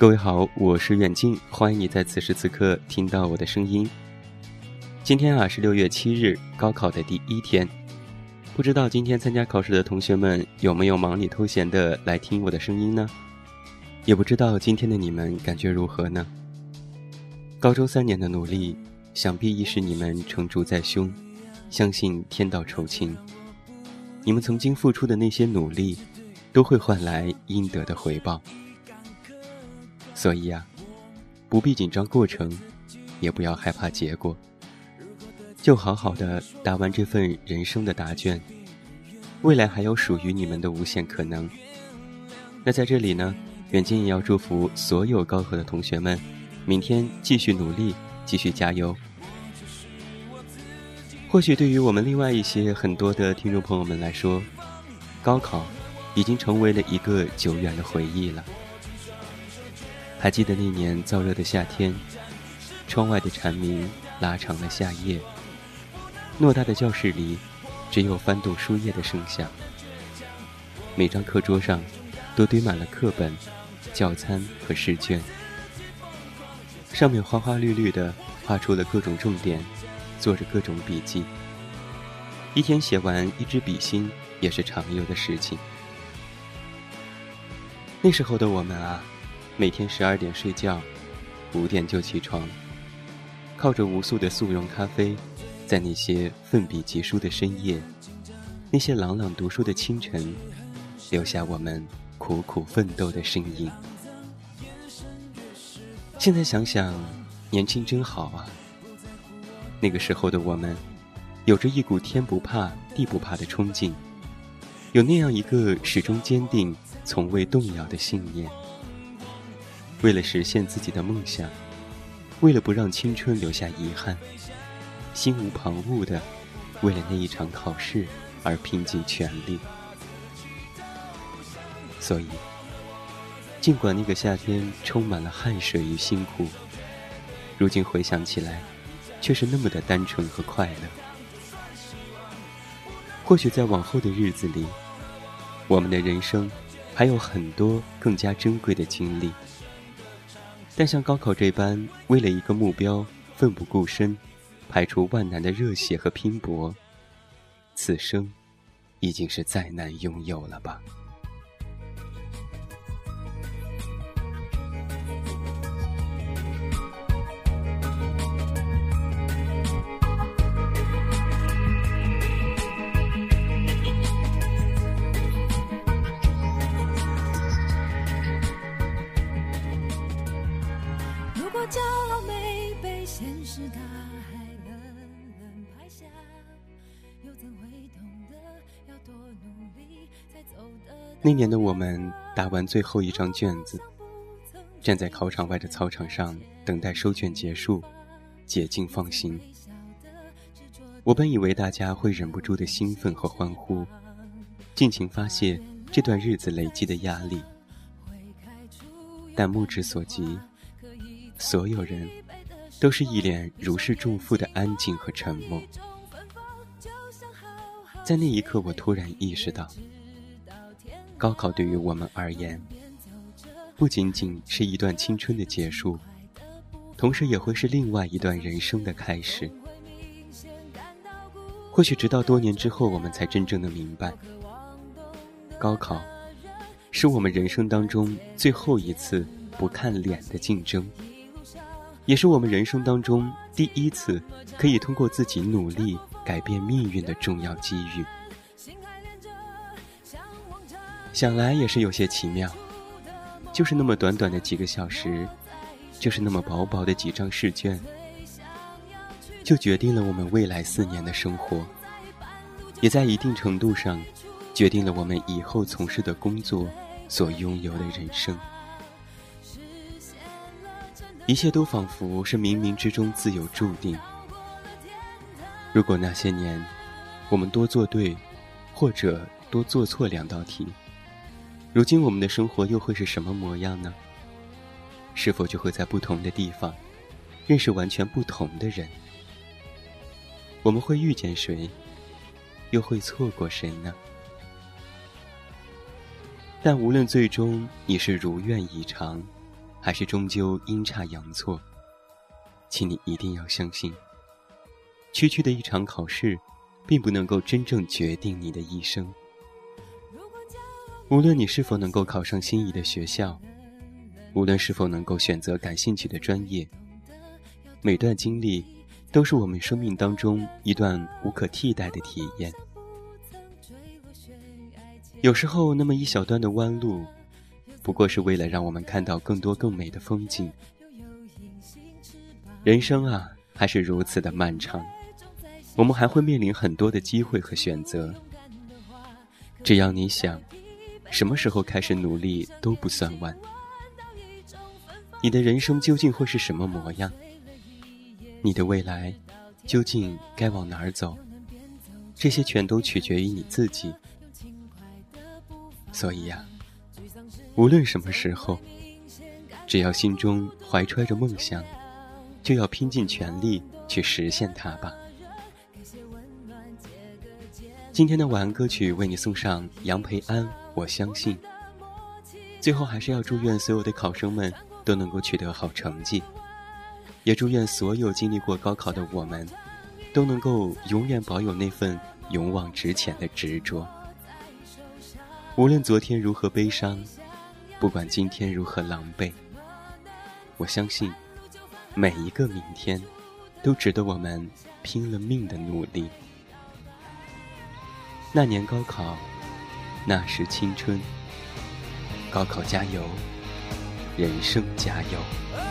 各位好，我是远近，欢迎你在此时此刻听到我的声音。今天啊是六月七日，高考的第一天，不知道今天参加考试的同学们有没有忙里偷闲的来听我的声音呢？也不知道今天的你们感觉如何呢？高中三年的努力，想必已是你们成竹在胸，相信天道酬勤。你们曾经付出的那些努力，都会换来应得的回报。所以啊，不必紧张过程，也不要害怕结果，就好好的答完这份人生的答卷。未来还有属于你们的无限可能。那在这里呢，远近也要祝福所有高考的同学们，明天继续努力，继续加油。或许对于我们另外一些很多的听众朋友们来说，高考已经成为了一个久远的回忆了。还记得那年燥热的夏天，窗外的蝉鸣拉长了夏夜。偌大的教室里，只有翻动书页的声响。每张课桌上，都堆满了课本、教参和试卷，上面花花绿绿的画出了各种重点。做着各种笔记，一天写完一支笔芯也是常有的事情。那时候的我们啊，每天十二点睡觉，五点就起床，靠着无数的速溶咖啡，在那些奋笔疾书的深夜，那些朗朗读书的清晨，留下我们苦苦奋斗的身影。现在想想，年轻真好啊。那个时候的我们，有着一股天不怕地不怕的冲劲，有那样一个始终坚定、从未动摇的信念。为了实现自己的梦想，为了不让青春留下遗憾，心无旁骛的为了那一场考试而拼尽全力。所以，尽管那个夏天充满了汗水与辛苦，如今回想起来。却是那么的单纯和快乐。或许在往后的日子里，我们的人生还有很多更加珍贵的经历。但像高考这般为了一个目标奋不顾身、排除万难的热血和拼搏，此生已经是再难拥有了吧。那年的我们答完最后一张卷子，站在考场外的操场上等待收卷结束，解禁放行。我本以为大家会忍不住的兴奋和欢呼，尽情发泄这段日子累积的压力，但目之所及，所有人都是一脸如释重负的安静和沉默。在那一刻，我突然意识到。高考对于我们而言，不仅仅是一段青春的结束，同时也会是另外一段人生的开始。或许直到多年之后，我们才真正的明白，高考是我们人生当中最后一次不看脸的竞争，也是我们人生当中第一次可以通过自己努力改变命运的重要机遇。想来也是有些奇妙，就是那么短短的几个小时，就是那么薄薄的几张试卷，就决定了我们未来四年的生活，也在一定程度上，决定了我们以后从事的工作所拥有的人生。一切都仿佛是冥冥之中自有注定。如果那些年，我们多做对，或者多做错两道题。如今我们的生活又会是什么模样呢？是否就会在不同的地方，认识完全不同的人？我们会遇见谁，又会错过谁呢？但无论最终你是如愿以偿，还是终究阴差阳错？请你一定要相信，区区的一场考试，并不能够真正决定你的一生。无论你是否能够考上心仪的学校，无论是否能够选择感兴趣的专业，每段经历都是我们生命当中一段无可替代的体验。有时候，那么一小段的弯路，不过是为了让我们看到更多更美的风景。人生啊，还是如此的漫长，我们还会面临很多的机会和选择。只要你想。什么时候开始努力都不算晚。你的人生究竟会是什么模样？你的未来究竟该往哪儿走？这些全都取决于你自己。所以呀，无论什么时候，只要心中怀揣着梦想，就要拼尽全力去实现它吧。今天的晚安歌曲为你送上杨培安。我相信，最后还是要祝愿所有的考生们都能够取得好成绩，也祝愿所有经历过高考的我们，都能够永远保有那份勇往直前的执着。无论昨天如何悲伤，不管今天如何狼狈，我相信，每一个明天，都值得我们拼了命的努力。那年高考。那时青春，高考加油，人生加油。